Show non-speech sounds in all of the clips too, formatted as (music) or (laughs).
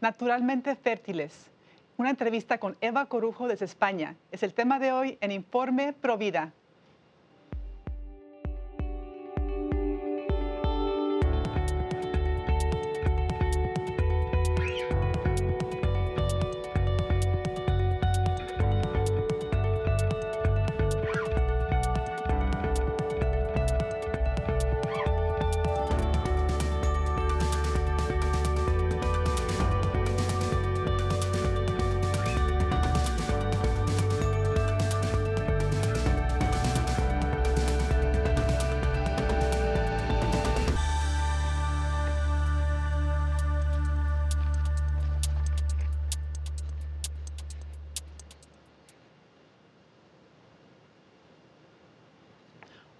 Naturalmente fértiles. Una entrevista con Eva Corujo desde España. Es el tema de hoy en Informe Provida.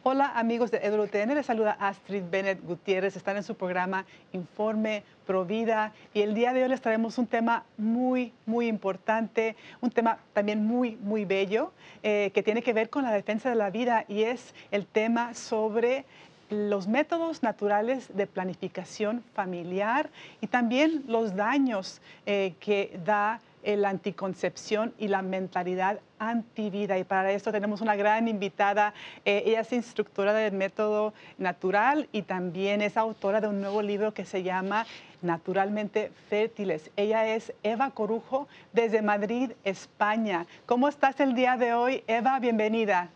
Hola amigos de EWTN, les saluda Astrid Bennett Gutiérrez, están en su programa Informe Provida y el día de hoy les traemos un tema muy, muy importante, un tema también muy, muy bello eh, que tiene que ver con la defensa de la vida y es el tema sobre los métodos naturales de planificación familiar y también los daños eh, que da la anticoncepción y la mentalidad antivida. Y para esto tenemos una gran invitada. Eh, ella es instructora del método natural y también es autora de un nuevo libro que se llama Naturalmente Fértiles. Ella es Eva Corujo desde Madrid, España. ¿Cómo estás el día de hoy, Eva? Bienvenida.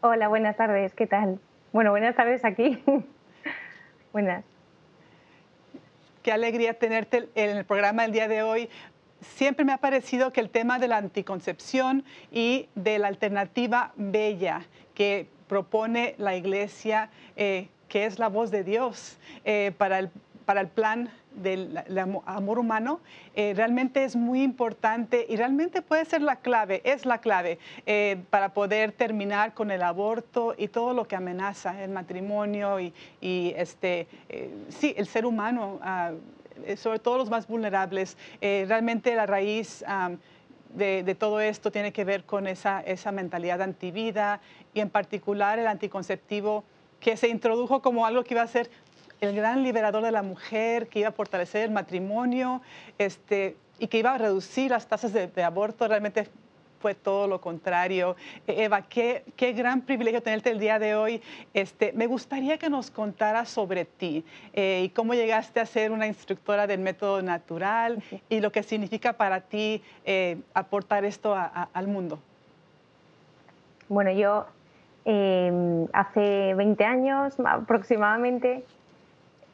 Hola, buenas tardes. ¿Qué tal? Bueno, buenas tardes aquí. (laughs) buenas. Qué alegría tenerte en el programa el día de hoy siempre me ha parecido que el tema de la anticoncepción y de la alternativa bella que propone la iglesia, eh, que es la voz de Dios eh, para, el, para el plan del amor humano, eh, realmente es muy importante y realmente puede ser la clave, es la clave para poder terminar con el aborto y todo lo que amenaza el matrimonio y, este, sí, el ser humano. Ah, sobre todo los más vulnerables. Eh, realmente la raíz de, todo esto tiene que ver con esa, esa mentalidad antivida y en particular el anticonceptivo que se introdujo como algo que iba a ser el gran liberador de la mujer, que iba a fortalecer el matrimonio este, y que iba a reducir las tasas de, de aborto. Realmente fue todo lo contrario. E, Eva, qué, qué, gran privilegio tenerte el día de hoy. Este, me gustaría que nos contaras sobre ti eh, y cómo llegaste a ser una instructora del método natural y lo que significa para ti eh, aportar esto al mundo. Bueno, yo em, hace 20 años aproximadamente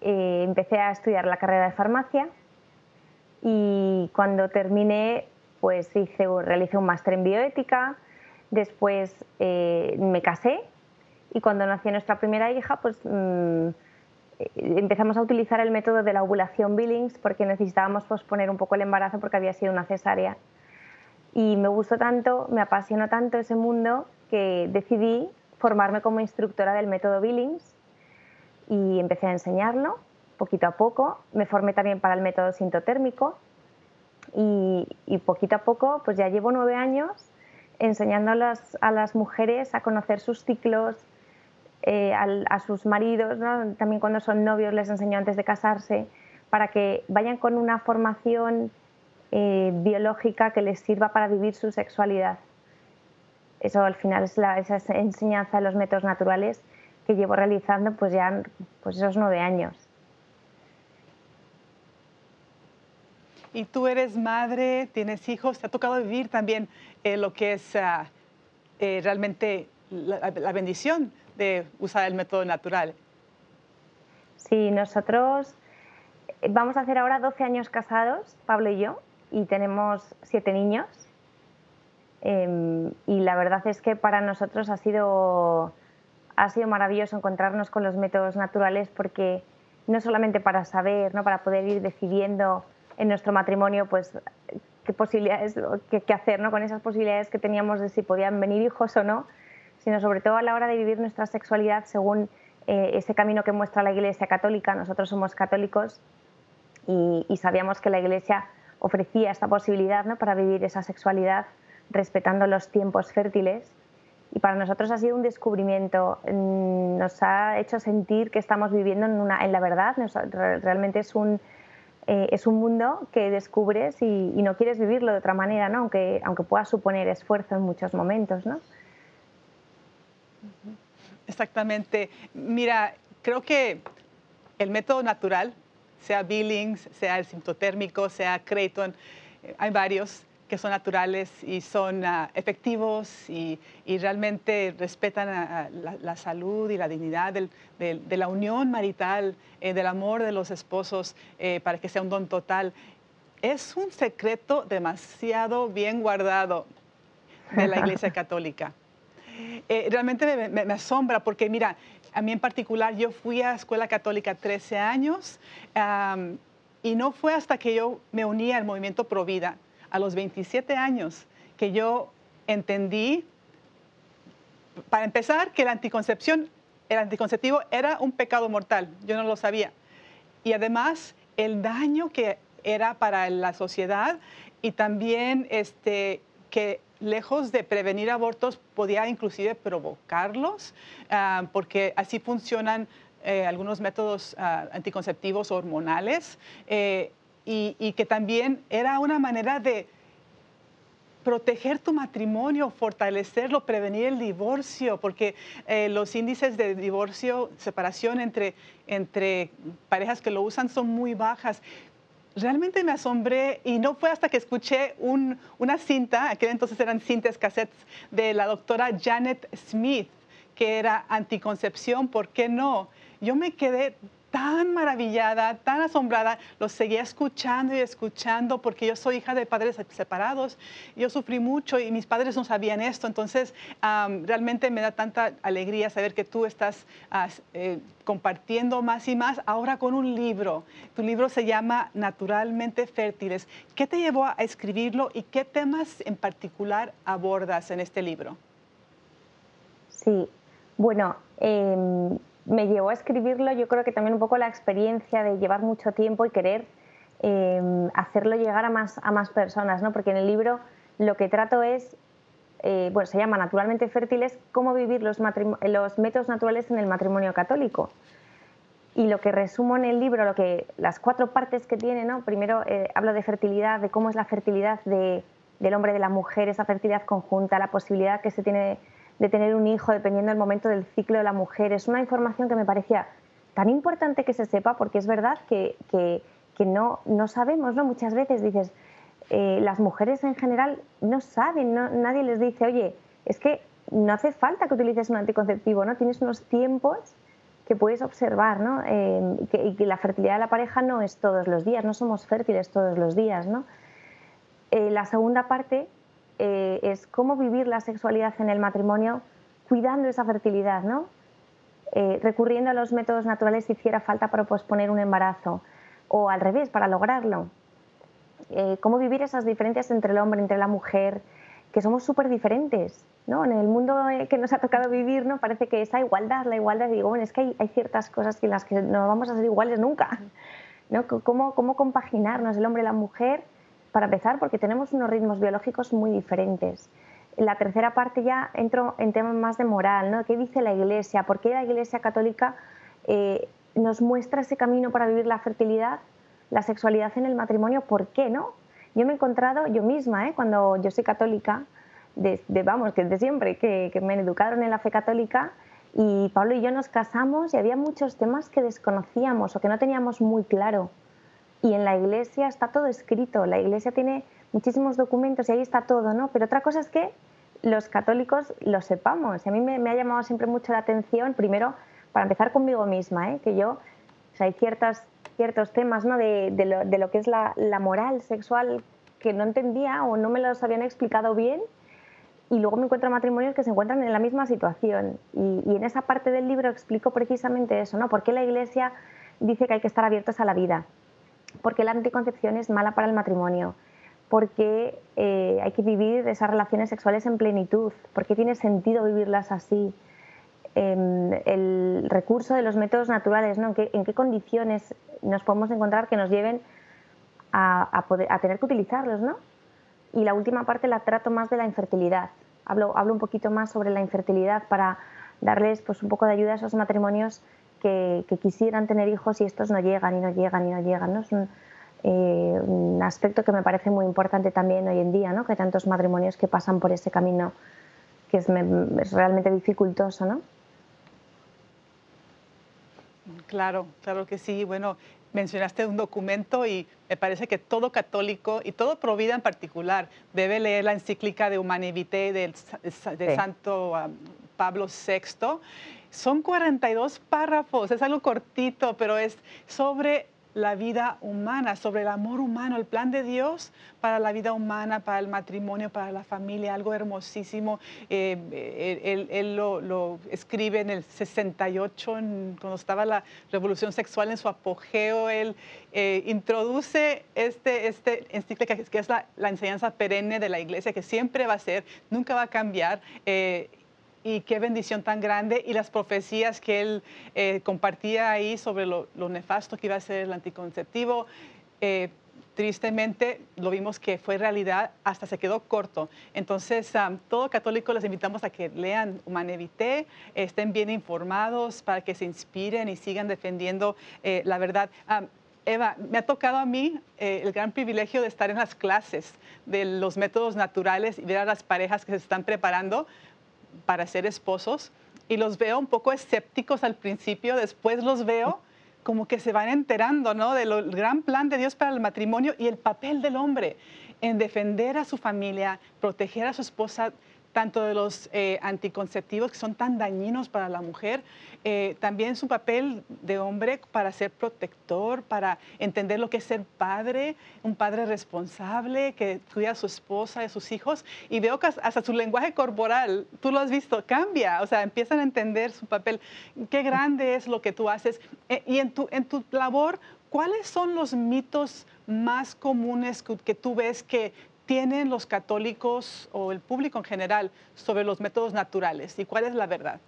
eh, empecé a estudiar la carrera de farmacia y cuando terminé pues hice, realicé un máster en bioética, después eh, me casé y cuando nació nuestra primera hija, pues mm, eh, empezamos a utilizar el método de la ovulación Billings porque necesitábamos posponer un poco el embarazo porque había sido una cesárea. Y me gustó tanto, me apasionó tanto ese mundo que decidí formarme como instructora del método Billings y empecé a enseñarlo poquito a poco. Me formé también para el método sintotérmico y, poquito a poco, pues ya llevo nueve años enseñando a las, a las mujeres a conocer sus ciclos, eh, a, sus maridos, también cuando son novios les enseño antes de casarse, para que vayan con una formación eh, biológica que les sirva para vivir su sexualidad. Eso al final es la, esa enseñanza de los métodos naturales que llevo realizando pues ya pues esos nueve años. Y tú eres madre, tienes hijos, te ha tocado vivir también eh, lo que es ah, eh, realmente la, bendición de usar el método natural. Sí, nosotros eh, vamos a hacer ahora 12 años casados, Pablo y yo, y tenemos siete niños. Em, y la verdad es que para nosotros ha sido, ha sido maravilloso encontrarnos con los métodos naturales porque no solamente para saber, ¿no? para poder ir decidiendo en nuestro matrimonio, pues qué posibilidades, qué, hacer ¿no? con esas posibilidades que teníamos de si podían venir hijos o no, sino sobre todo a la hora de vivir nuestra sexualidad según eh, ese camino que muestra la Iglesia Católica. Nosotros somos católicos y, sabíamos que la Iglesia ofrecía esta posibilidad ¿no? para vivir esa sexualidad respetando los tiempos fértiles. Y para nosotros ha sido un descubrimiento, mm, nos ha hecho sentir que estamos viviendo en, la verdad, realmente es un, eh, es un mundo que descubres y, no quieres vivirlo de otra manera, ¿no? aunque, aunque pueda suponer esfuerzo en muchos momentos. ¿no? Exactamente. Mira, creo que el método natural, sea Billings, sea el sintotécnico, sea Creighton, eh, hay varios que son naturales y son ah, efectivos y, realmente respetan la, salud y la dignidad de la unión marital, eh, del amor de los esposos eh, para que sea un don total. Es un secreto demasiado bien guardado de la Iglesia (laughs) Católica. Eh, realmente me, asombra porque, mira, a mí en particular, yo fui a escuela católica 13 años y no fue hasta que yo me uní al movimiento Provida a los 27 años que yo entendí, para empezar, que la anticoncepción, el anticonceptivo era un pecado mortal. Yo no lo sabía. Y además, el daño que era para la sociedad y también este, que lejos de prevenir abortos podía inclusive provocarlos, ah, porque así funcionan eh, algunos métodos ah, anticonceptivos hormonales. Eh, y, que también era una manera de proteger tu matrimonio, fortalecerlo, prevenir el divorcio, porque eh, los índices de divorcio, separación entre, entre parejas que lo usan son muy bajas. Realmente me asombré y no fue hasta que escuché una cinta, aquel entonces eran cintas cassettes, de la doctora Janet Smith, que era anticoncepción, ¿por qué no? Yo me quedé tan maravillada, tan asombrada, los seguía escuchando y escuchando porque yo soy hija de padres separados, yo sufrí mucho y mis padres no sabían esto, entonces realmente me da tanta alegría saber que tú estás eh, compartiendo más y más ahora con un libro. Tu libro se llama Naturalmente Fértiles. ¿Qué te llevó a escribirlo y qué temas en particular abordas en este libro? Sí, bueno, em, me llevó a escribirlo, yo creo que también un poco la experiencia de llevar mucho tiempo y querer em, hacerlo llegar a más, a más personas, ¿no? porque en el libro lo que trato es, eh, bueno, se llama Naturalmente Fértiles, cómo vivir los, los métodos naturales en el matrimonio católico. Y lo que resumo en el libro, lo que, las cuatro partes que tiene, ¿no? primero eh, hablo de fertilidad, de cómo es la fertilidad de, del hombre de la mujer, esa fertilidad conjunta, la posibilidad que se tiene de tener un hijo dependiendo del momento del ciclo de la mujer. Es una información que me parecía tan importante que se sepa porque es verdad que, que, no, no sabemos, ¿no? Muchas veces dices, eh, las mujeres en general no saben, nadie les dice, oye, es que no hace falta que utilices un anticonceptivo, ¿no? Tienes unos tiempos que puedes observar, ¿no? Eh, y, que, la fertilidad de la pareja no es todos los días, no somos fértiles todos los días, ¿no? Eh, la segunda parte eh, es cómo vivir la sexualidad en el matrimonio cuidando esa fertilidad, ¿no? Eh, recurriendo a los métodos naturales si hiciera falta para posponer un embarazo o al revés, para lograrlo. Eh, cómo vivir esas diferencias entre el hombre, entre la mujer, que somos súper diferentes. ¿no? En el mundo que nos ha tocado vivir ¿no? parece que esa igualdad, la igualdad, digo, bueno, es que hay, hay, ciertas cosas en las que no vamos a ser iguales nunca. (laughs) ¿no? ¿Cómo, ¿Cómo compaginarnos el hombre y la mujer para empezar, porque tenemos unos ritmos biológicos muy diferentes. En la tercera parte ya entro en temas más de moral, ¿no? ¿Qué dice la Iglesia? ¿Por qué la Iglesia católica eh, nos muestra ese camino para vivir la fertilidad, la sexualidad en el matrimonio? ¿Por qué no? Yo me he encontrado yo misma, ¿eh? cuando yo soy católica, desde, vamos, que desde siempre, que, que me educaron en la fe católica, y Pablo y yo nos casamos y había muchos temas que desconocíamos o que no teníamos muy claro y en la iglesia está todo escrito, la iglesia tiene muchísimos documentos y ahí está todo, ¿no? Pero otra cosa es que los católicos lo sepamos. A mí me, ha llamado siempre mucho la atención, primero, para empezar conmigo misma, ¿eh? que yo, o sea, hay ciertas, ciertos temas ¿no? de, de, lo, que es la, la, moral sexual que no entendía o no me los habían explicado bien. Y luego me encuentro matrimonios que se encuentran en la misma situación. Y, y en esa parte del libro explico precisamente eso, ¿no? ¿Por qué la Iglesia dice que hay que estar abiertos a la vida? Porque la anticoncepción es mala para el matrimonio, porque eh, hay que vivir esas relaciones sexuales en plenitud, porque tiene sentido vivirlas así. Em, el recurso de los métodos naturales, ¿no? ¿En, qué, condiciones nos podemos encontrar que nos lleven a, poder, a, tener que utilizarlos? ¿no? Y la última parte la trato más de la infertilidad. Hablo, hablo un poquito más sobre la infertilidad para darles pues, un poco de ayuda a esos matrimonios que, quisieran tener hijos y estos no llegan y no llegan y no llegan. ¿no? eh, un aspecto que me parece muy importante también hoy en día, ¿no? que hay tantos matrimonios que pasan por ese camino que es, es realmente dificultoso, ¿no? Claro, claro que sí. Bueno, mencionaste un documento y me parece que todo católico y todo provida en particular debe leer la encíclica de Humanae Vitae del, de Santo um, Pablo VI. Son 42 párrafos, es algo cortito, pero es sobre la vida humana, sobre el amor humano, el plan de Dios para la vida humana, para el matrimonio, para la familia, algo hermosísimo. Eh, él, lo, escribe en el 68, cuando estaba la revolución sexual en su apogeo. Él eh, introduce este, este encíclica que es la, enseñanza perenne de la iglesia, que siempre va a ser, nunca va a cambiar. Eh, y qué bendición tan grande y las profecías que él eh, compartía ahí sobre lo, nefasto que iba a ser el anticonceptivo. Eh, tristemente lo vimos que fue realidad, hasta se quedó corto. Entonces, todo católico les invitamos a que lean Humanevité, estén bien informados para que se inspiren y sigan defendiendo eh, la verdad. Eva, me ha tocado a mí el gran privilegio de estar en las clases de los métodos naturales y ver a las parejas que se están preparando para ser esposos y los veo un poco escépticos al principio, después los veo como que se van enterando ¿no? del gran plan de Dios para el matrimonio y el papel del hombre en defender a su familia, proteger a su esposa tanto de los eh, anticonceptivos que son tan dañinos para la mujer, eh, también su papel de hombre para ser protector, para entender lo que es ser padre, un padre responsable que cuida a su esposa y a sus hijos. Y veo que hasta su lenguaje corporal, tú lo has visto, cambia, o sea, empiezan a entender su papel. Qué grande es lo que tú haces. Eh, y en tu, en tu labor, ¿cuáles son los mitos más comunes que tú ves que tienen los católicos o el público en general sobre los métodos naturales y cuál es la verdad?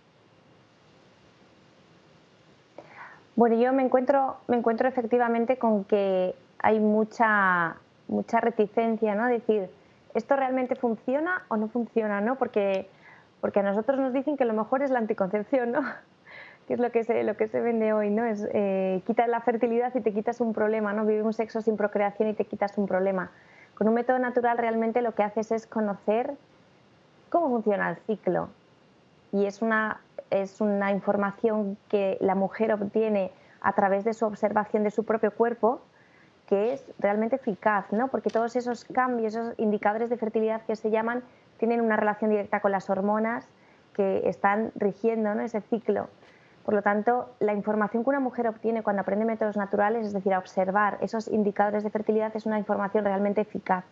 Bueno, yo me encuentro, me encuentro efectivamente con que hay mucha, mucha reticencia, ¿no? Decir, ¿esto realmente funciona o no funciona, no? Porque, porque a nosotros nos dicen que lo mejor es la anticoncepción, ¿no? (laughs) que es lo que se, lo que se vende hoy, ¿no? Es eh, quitas la fertilidad y te quitas un problema, ¿no? Vivir un sexo sin procreación y te quitas un problema. Con un método natural realmente lo que haces es conocer cómo funciona el ciclo. Y es una, es una información que la mujer obtiene a través de su observación de su propio cuerpo que es realmente eficaz, ¿no? porque todos esos cambios, esos indicadores de fertilidad que se llaman, tienen una relación directa con las hormonas que están rigiendo ese ciclo. Por lo tanto, la información que una mujer obtiene cuando aprende métodos naturales, es decir, a observar esos indicadores de fertilidad, es una información realmente eficaz.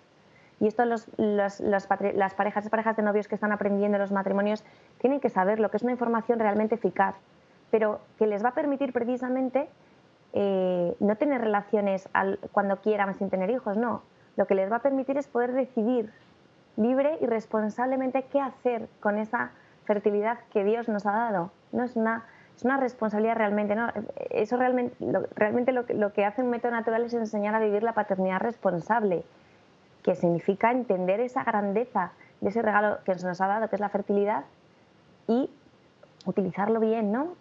Y esto los, las parejas, parejas de novios que están aprendiendo los matrimonios tienen que saber lo que es una información realmente eficaz, pero que les va a permitir precisamente eh, no tener relaciones cuando quieran sin tener hijos, no. Lo que les va a permitir es poder decidir libre y responsablemente qué hacer con esa fertilidad que Dios nos ha dado. No es una es una responsabilidad realmente, ¿no? Eso realmente, lo, realmente lo, lo, que hace un método natural es enseñar a vivir la paternidad responsable, que significa entender esa grandeza de ese regalo que nos ha dado, que es la fertilidad, y utilizarlo bien, ¿no?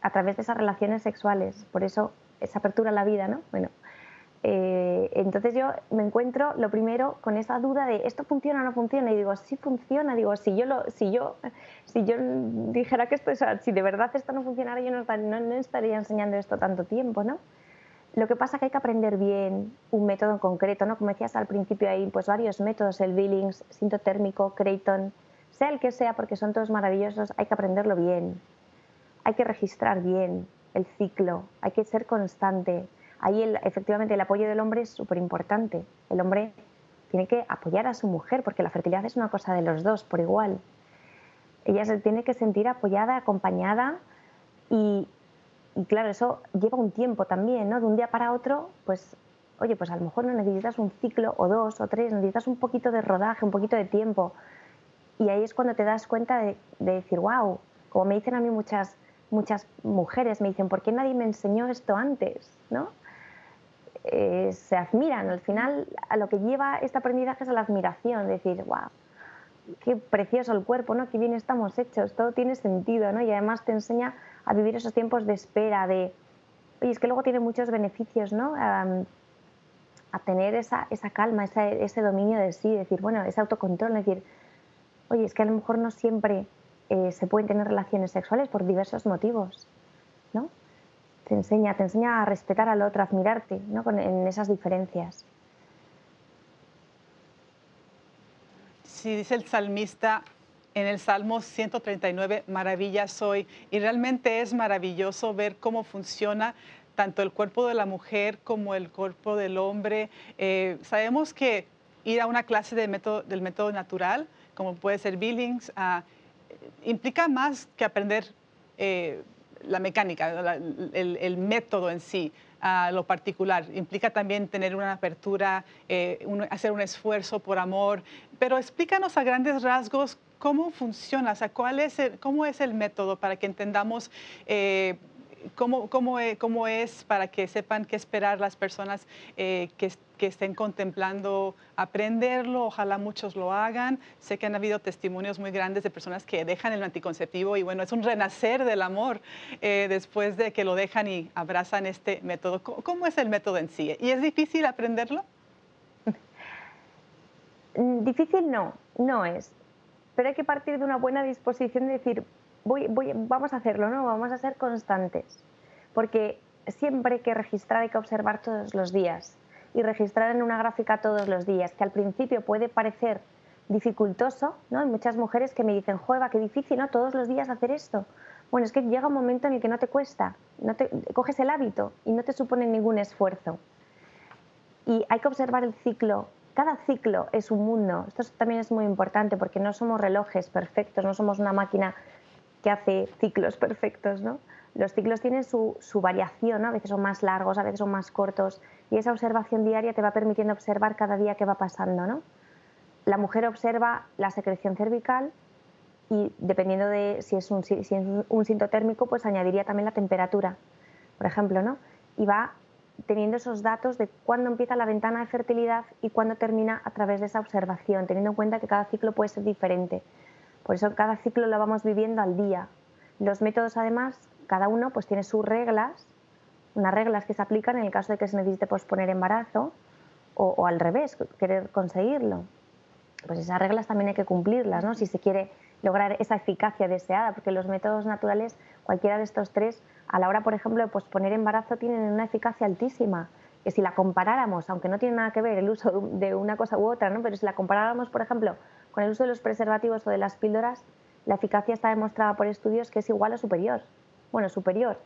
A través de esas relaciones sexuales. Por eso, esa apertura a la vida, ¿no? Bueno, eh, entonces yo me encuentro lo primero con esa duda de esto funciona o no funciona y digo sí funciona. Digo si yo lo, si yo si yo dijera que esto es si de verdad esto no funcionara yo no, no, estaría enseñando esto tanto tiempo no lo que pasa es que hay que aprender bien un método en concreto no como decías al principio hay pues varios métodos el Billings sintotérmico Creighton. Sea el que sea porque son todos maravillosos hay que aprenderlo bien. Hay que registrar bien el ciclo hay que ser constante ahí efectivamente el apoyo del hombre es súper importante. El hombre tiene que apoyar a su mujer porque la fertilidad es una cosa de los dos por igual. Ella se tiene que sentir apoyada, acompañada y, claro, eso lleva un tiempo también, ¿no? De un día para otro, pues, oye, pues a lo mejor no necesitas un ciclo o dos o tres, necesitas un poquito de rodaje, un poquito de tiempo. Y ahí es cuando te das cuenta de, de decir, wow, como me dicen a mí muchas, muchas mujeres, me dicen, ¿por qué nadie me enseñó esto antes? ¿No? Eh, se admiran. Al final, a lo que lleva este aprendizaje es a la admiración, decir, wow, qué precioso el cuerpo, ¿no? Qué bien estamos hechos, todo tiene sentido, ¿no? Y además te enseña a vivir esos tiempos de espera, de, oye, es que luego tiene muchos beneficios, ¿no? a tener esa, esa calma, ese dominio de sí, decir, bueno, ese autocontrol, decir, oye, es que a lo mejor no siempre eh, se pueden tener relaciones sexuales por diversos motivos. Te enseña, te enseña a respetar al otro, a admirarte, ¿no? en esas diferencias. Sí, dice el salmista, en el Salmo 139, maravilla soy. Y realmente es maravilloso ver cómo funciona tanto el cuerpo de la mujer como el cuerpo del hombre. Eh, sabemos que ir a una clase de método, del método natural, como puede ser Billings, ah, implica más que aprender eh, la mecánica, el, método en sí, lo particular. Implica también tener una apertura, eh, hacer un esfuerzo por amor. Pero explícanos a grandes rasgos cómo funciona, o sea, cuál es cómo es el método para que entendamos eh, cómo, cómo, e, cómo, es, para que sepan qué esperar las personas eh, que, que, estén contemplando aprenderlo. Ojalá muchos lo hagan. Sé que han habido testimonios muy grandes de personas que dejan el anticonceptivo y bueno, es un renacer del amor eh, después de que lo dejan y abrazan este método. ¿Cómo es el método en sí? ¿Y es difícil aprenderlo? Difícil no, no es pero hay que partir de una buena disposición de decir, voy, vamos a hacerlo, ¿no? Vamos a ser constantes, porque siempre hay que registrar, hay que observar todos los días y registrar en una gráfica todos los días, que al principio puede parecer dificultoso, ¿no? Hay muchas mujeres que me dicen, juega, qué difícil, ¿no? Todos los días hacer esto. Bueno, es que llega un momento en el que no te cuesta, no te, coges el hábito y no te supone ningún esfuerzo. Y hay que observar el ciclo cada ciclo es un mundo. Esto también es muy importante porque no somos relojes perfectos, no somos una máquina que hace ciclos perfectos, ¿no? Los ciclos tienen su, variación, a veces son más largos, a veces son más cortos, y esa observación diaria te va permitiendo observar cada día qué va pasando. ¿no? La mujer observa la secreción cervical y dependiendo de si es un, si es un sintotérmico, pues añadiría también la temperatura, por ejemplo, ¿no? y va teniendo esos datos de cuándo empieza la ventana de fertilidad y cuándo termina a través de esa observación, teniendo en cuenta que cada ciclo puede ser diferente. Por eso cada ciclo lo vamos viviendo al día. Los métodos, además, cada uno pues tiene sus reglas, unas reglas que se aplican en el caso de que se necesite posponer embarazo o, al revés, querer conseguirlo. Pues esas reglas también hay que cumplirlas, ¿no? Si se quiere lograr esa eficacia deseada, porque los métodos naturales, cualquiera de estos tres, a la hora, por ejemplo, de posponer embarazo, tienen una eficacia altísima. Que si la comparáramos, aunque no tiene nada que ver el uso de una cosa u otra, ¿no? pero si la comparáramos, por ejemplo, con el uso de los preservativos o de las píldoras, la eficacia está demostrada por estudios que es igual o superior. Bueno, superior.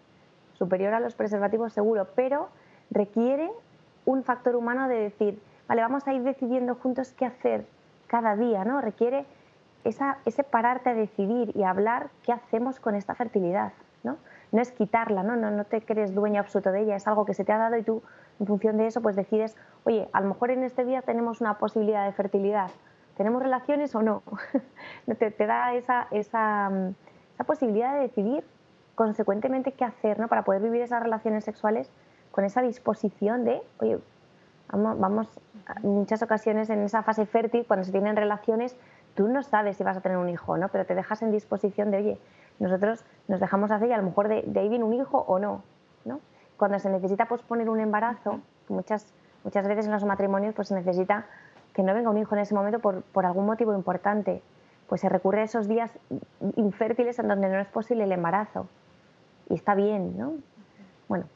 Superior a los preservativos seguro, pero requiere un factor humano de decir, vale, vamos a ir decidiendo juntos qué hacer cada día, ¿no? Requiere ese pararte a decidir y hablar qué hacemos con esta fertilidad, ¿no? No es quitarla, ¿no? No, no te crees dueño absoluto de ella, es algo que se te ha dado y tú, en función de eso, pues decides, oye, a lo mejor en este día tenemos una posibilidad de fertilidad, ¿tenemos relaciones o no? (laughs) te, te da esa, esa, esa posibilidad de decidir consecuentemente qué hacer, ¿no? Para poder vivir esas relaciones sexuales con esa disposición de, oye, vamos, vamos muchas ocasiones en esa fase fértil, cuando se tienen relaciones, tú no sabes si vas a tener un hijo, ¿no? Pero te dejas en disposición de, oye, nosotros nos dejamos hacer y a lo mejor de, ahí viene un hijo o no, ¿no? Cuando se necesita posponer un embarazo, muchas, muchas veces en los matrimonios pues se necesita que no venga un hijo en ese momento por, por algún motivo importante, pues se recurre a esos días infértiles en donde no es posible el embarazo. Y está bien, ¿no? Bueno.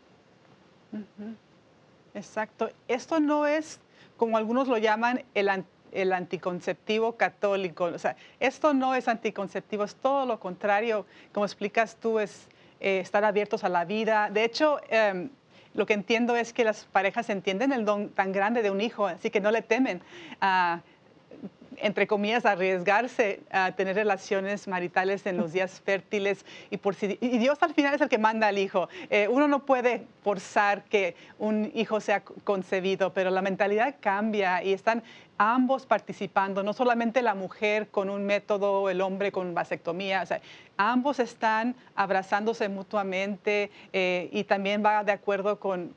Exacto. Esto no es, como algunos lo llaman, el, el anticonceptivo católico. O sea, esto no es anticonceptivo, es todo lo contrario. Como explicas tú, es eh, estar abiertos a la vida. De hecho, em, lo que entiendo es que las parejas entienden el don tan grande de un hijo, así que no le temen a entre comillas, arriesgarse a tener relaciones maritales en los (laughs) días fértiles y, por si, y Dios al final es el que manda al hijo. Eh, uno no puede forzar que un hijo sea concebido, pero la mentalidad cambia y están ambos participando, no solamente la mujer con un método, el hombre con vasectomía, o sea, ambos están abrazándose mutuamente eh, y también va de acuerdo con,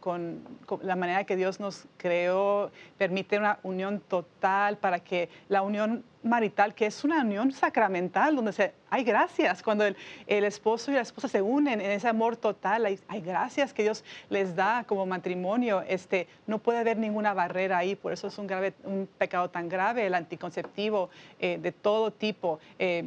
la manera que Dios nos creó, permite una unión total para que la unión marital, que es una unión sacramental, donde se, hay gracias, cuando el, esposo y la esposa se unen en ese amor total, hay, gracias que Dios les da como matrimonio, este, no puede haber ninguna barrera ahí, por eso es un, grave, un pecado tan grave, el anticonceptivo eh, de todo tipo. Eh,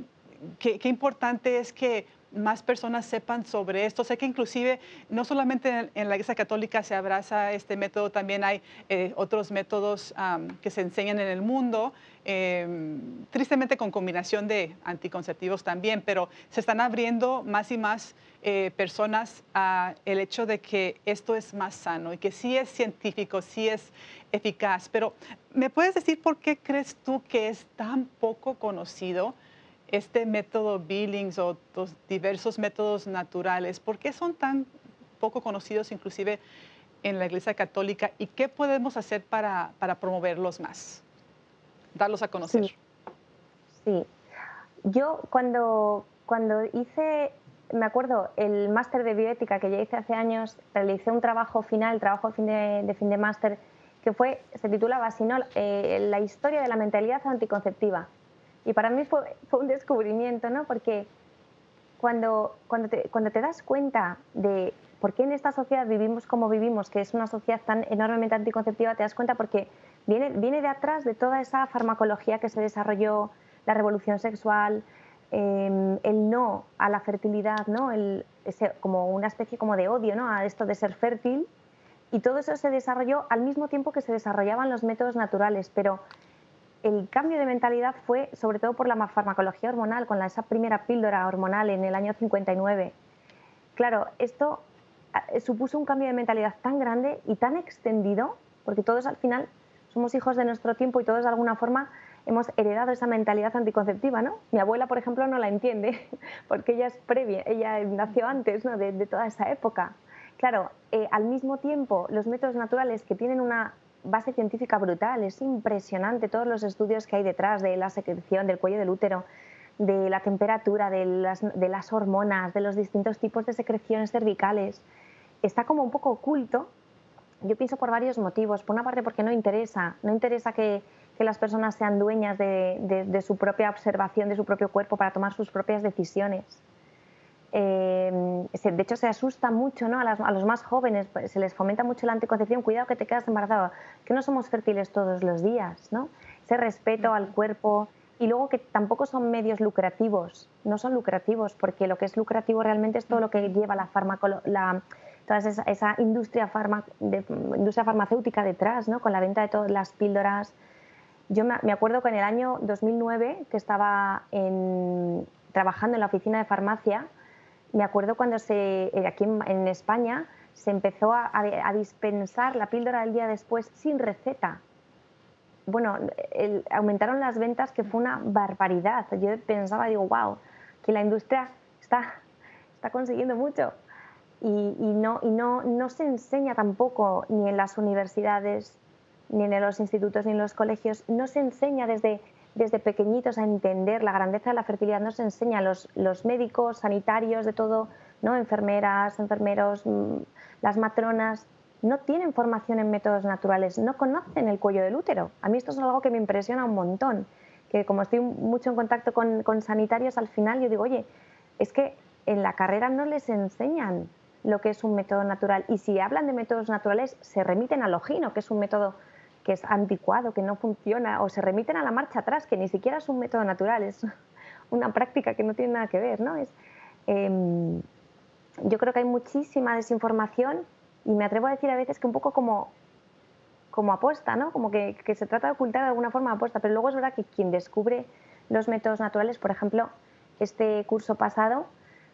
qué, importante es que más personas sepan sobre esto. Sé que inclusive no solamente en, la Iglesia Católica se abraza este método, también hay eh, otros métodos que se enseñan en el mundo, em, tristemente con combinación de anticonceptivos también, pero se están abriendo más y más eh, personas al hecho de que esto es más sano y que sí es científico, sí es eficaz. Pero ¿me puedes decir por qué crees tú que es tan poco conocido? Este método Billings o los diversos métodos naturales, ¿por qué son tan poco conocidos inclusive en la Iglesia Católica y qué podemos hacer para, promoverlos más, darlos a conocer? Sí, yo cuando, cuando hice, me acuerdo, el máster de bioética que ya hice hace años, realicé un trabajo final, trabajo de fin de, fin de máster, que fue, se titulaba así, ¿no? Eh, la historia de la mentalidad anticonceptiva y para mí fue, fue un descubrimiento, ¿no? Porque cuando, cuando, te, cuando te das cuenta de por qué en esta sociedad vivimos como vivimos, que es una sociedad tan enormemente anticonceptiva, te das cuenta porque viene, viene de atrás de toda esa farmacología que se desarrolló, la revolución sexual, em, el no a la fertilidad, ¿no? El, ese, como una especie como de odio ¿no? a esto de ser fértil. Y todo eso se desarrolló al mismo tiempo que se desarrollaban los métodos naturales, pero el cambio de mentalidad fue sobre todo por la farmacología hormonal, con esa primera píldora hormonal en el año 59. Claro, esto eh, supuso un cambio de mentalidad tan grande y tan extendido, porque todos al final somos hijos de nuestro tiempo y todos de alguna forma hemos heredado esa mentalidad anticonceptiva, ¿no? Mi abuela, por ejemplo, no la entiende, (laughs) porque ella es previa, ella nació antes de, toda esa época. Claro, eh, al mismo tiempo, los métodos naturales que tienen una base científica brutal, es impresionante todos los estudios que hay detrás de la secreción del cuello del útero, de la temperatura, de las, hormonas, de los distintos tipos de secreciones cervicales. Está como un poco oculto, yo pienso por varios motivos. Por una parte porque no interesa, no interesa que, las personas sean dueñas de su propia observación de su propio cuerpo para tomar sus propias decisiones. Eh, de hecho se asusta mucho ¿no? a, los más jóvenes, pues, se les fomenta mucho la anticoncepción, cuidado que te quedas embarazada, que no somos fértiles todos los días, ¿no? ese respeto al cuerpo y luego que tampoco son medios lucrativos, no son lucrativos, porque lo que es lucrativo realmente es todo lo que lleva la la, toda esa, industria, industria farmacéutica detrás, ¿no? con la venta de todas las píldoras. Yo me, acuerdo que en el año 2009, que estaba trabajando en la oficina de farmacia, me acuerdo cuando eh, aquí en, España se empezó a, dispensar la píldora el día después sin receta. Bueno, aumentaron las ventas que fue una barbaridad. Yo pensaba, digo, wow, que la industria está, está consiguiendo mucho. Y, no, y no, no se enseña tampoco ni en las universidades, ni en los institutos, ni en los colegios, no se enseña desde desde pequeñitos a entender la grandeza de la fertilidad, nos enseña los, los médicos, sanitarios, de todo, ¿no? enfermeras, enfermeros, mm, las matronas, no tienen formación en métodos naturales, no conocen el cuello del útero. A mí esto es algo que me impresiona un montón, que como estoy mucho en contacto con, con sanitarios, al final yo digo, oye, es que en la carrera no les enseñan lo que es un método natural y si hablan de métodos naturales se remiten al ojino, que es un método que es anticuado, que no funciona, o se remiten a la marcha atrás, que ni siquiera es un método natural, es (laughs) una práctica que no tiene nada que ver. ¿no? Es, em, yo creo que hay muchísima desinformación y me atrevo a decir a veces que un poco como, como apuesta, ¿no? como que, que se trata de ocultar de alguna forma apuesta, pero luego es verdad que quien descubre los métodos naturales, por ejemplo, este curso pasado,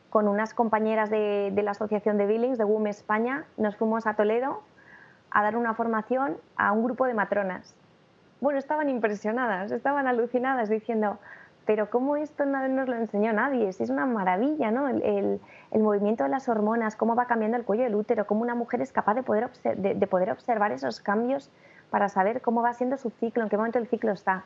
con unas compañeras de, de la Asociación de Billings, de WUM España, nos fuimos a Toledo a dar una formación a un grupo de matronas. Bueno, estaban impresionadas, estaban alucinadas diciendo, pero ¿cómo esto no nos lo enseñó nadie? Es una maravilla, ¿no? El, movimiento de las hormonas, cómo va cambiando el cuello del útero, cómo una mujer es capaz de poder, de, poder observar esos cambios para saber cómo va siendo su ciclo, en qué momento el ciclo está.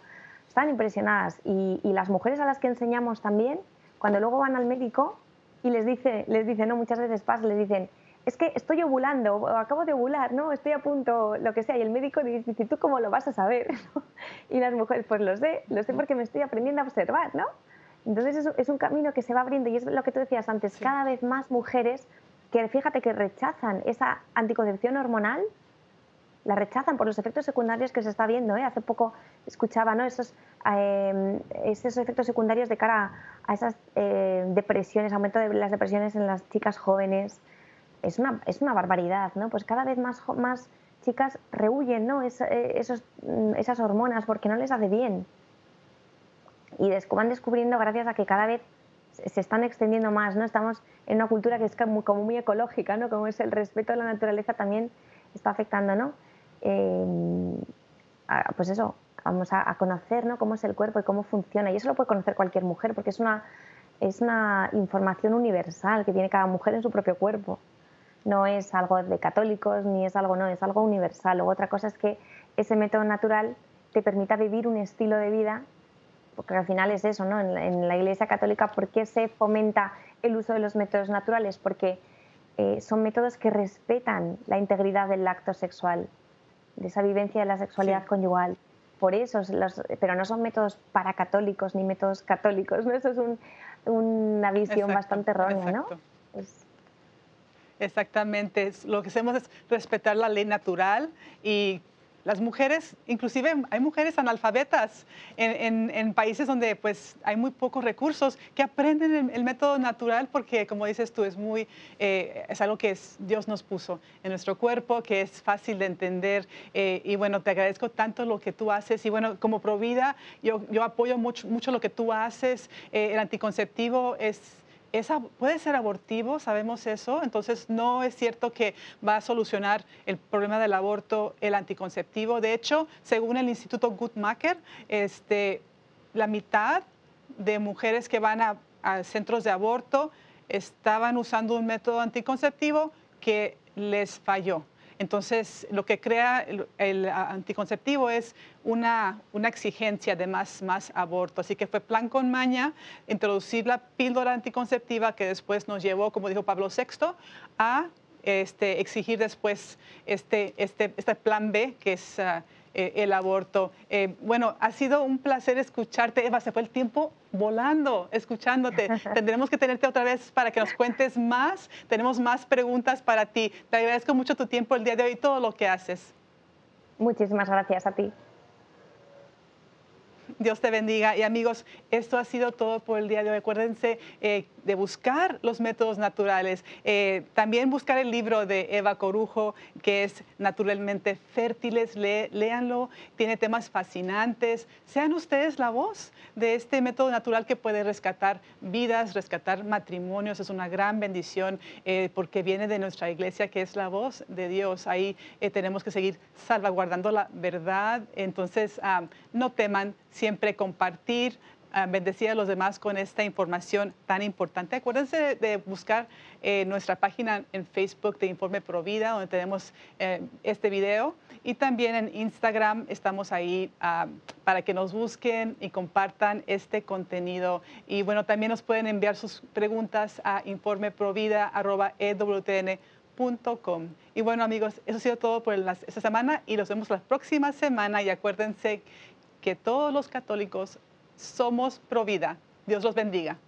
Están impresionadas y, las mujeres a las que enseñamos también, cuando luego van al médico y les dice, les dice, no, muchas veces pasa, les dicen, es que estoy ovulando o acabo de ovular, ¿no? Estoy a punto, lo que sea. Y el médico dice, ¿tú cómo lo vas a saber? (laughs) Y las mujeres, pues lo sé, lo sé porque me estoy aprendiendo a observar, ¿no? Entonces es, un camino que se va abriendo y es lo que tú decías antes, cada vez más mujeres que fíjate que rechazan esa anticoncepción hormonal, la rechazan por los efectos secundarios que se está viendo. ¿eh? Hace poco escuchaba ¿no? esos, eh, esos efectos secundarios de cara a esas eh, depresiones, aumento de las depresiones en las chicas jóvenes. Es una, es una barbaridad, ¿no? Pues cada vez más, más chicas rehuyen ¿no? Eh, esos, mm, esas hormonas porque no les hace bien. Y van descubriendo gracias a que cada vez se están extendiendo más, ¿no? Estamos en una cultura que es como, muy ecológica, ¿no? Como es el respeto a la naturaleza también está afectando, ¿no? Eh, pues eso, vamos a, conocer ¿no? cómo es el cuerpo y cómo funciona. Y eso lo puede conocer cualquier mujer porque es una, es una información universal que tiene cada mujer en su propio cuerpo. No es algo de católicos ni es algo, no, es algo universal. Luego otra cosa es que ese método natural te permita vivir un estilo de vida porque al final es eso, ¿no? En la, Iglesia Católica, ¿por qué se fomenta el uso de los métodos naturales? Porque eh, son métodos que respetan la integridad del acto sexual, de esa vivencia de la sexualidad conyugal. Por eso, pero no son métodos para católicos ni métodos católicos, ¿no? Eso es una visión bastante errónea, ¿no? Exactamente, lo que hacemos es respetar la ley natural y las mujeres, inclusive hay mujeres analfabetas en, países donde pues hay muy pocos recursos que aprenden el, método natural porque como dices tú es muy eh, es algo que Dios nos puso en nuestro cuerpo que es fácil de entender eh, y bueno te agradezco tanto lo que tú haces y bueno como Provida yo, yo apoyo mucho, mucho lo que tú haces eh, el anticonceptivo es puede ser abortivo, sabemos eso, entonces no es cierto que va a solucionar el problema del aborto el anticonceptivo. De hecho, según el Instituto Guttmacher, este, la mitad de mujeres que van a centros de aborto estaban usando un método anticonceptivo que les falló. Entonces, lo que crea el, anticonceptivo es una, exigencia de más, más aborto. Así que fue plan con maña introducir la píldora anticonceptiva que después nos llevó, como dijo Pablo VI, a este, exigir después este, este, este plan B, que es... Ah, eh, el aborto. Eh, bueno, ha sido un placer escucharte, Eva, se fue el tiempo volando escuchándote. (laughs) Tendremos que tenerte otra vez para que nos cuentes más. Tenemos más preguntas para ti. Te agradezco mucho tu tiempo el día de hoy y todo lo que haces. Muchísimas gracias a ti. Dios te bendiga. Y amigos, esto ha sido todo por el día de hoy. Acuérdense eh, de buscar los métodos naturales. Eh, también buscar el libro de Eva Corujo, que es Naturalmente Fértiles. léanlo. Tiene temas fascinantes. Sean ustedes la voz de este método natural que puede rescatar vidas, rescatar matrimonios. Es una gran bendición eh, porque viene de nuestra iglesia, que es la voz de Dios. Ahí tenemos que seguir salvaguardando la verdad. Entonces, ah, no teman siempre compartir, ah, bendecir a los demás con esta información tan importante. Acuérdense de, buscar eh, nuestra página en Facebook de Informe Provida, donde tenemos eh, este video. Y también en Instagram estamos ahí ah, para que nos busquen y compartan este contenido. Y bueno, también nos pueden enviar sus preguntas a informeprovida.ewtn.com. Y bueno amigos, eso ha sido todo por esta semana y nos vemos la próxima semana y acuérdense que todos los católicos somos pro vida. Dios los bendiga.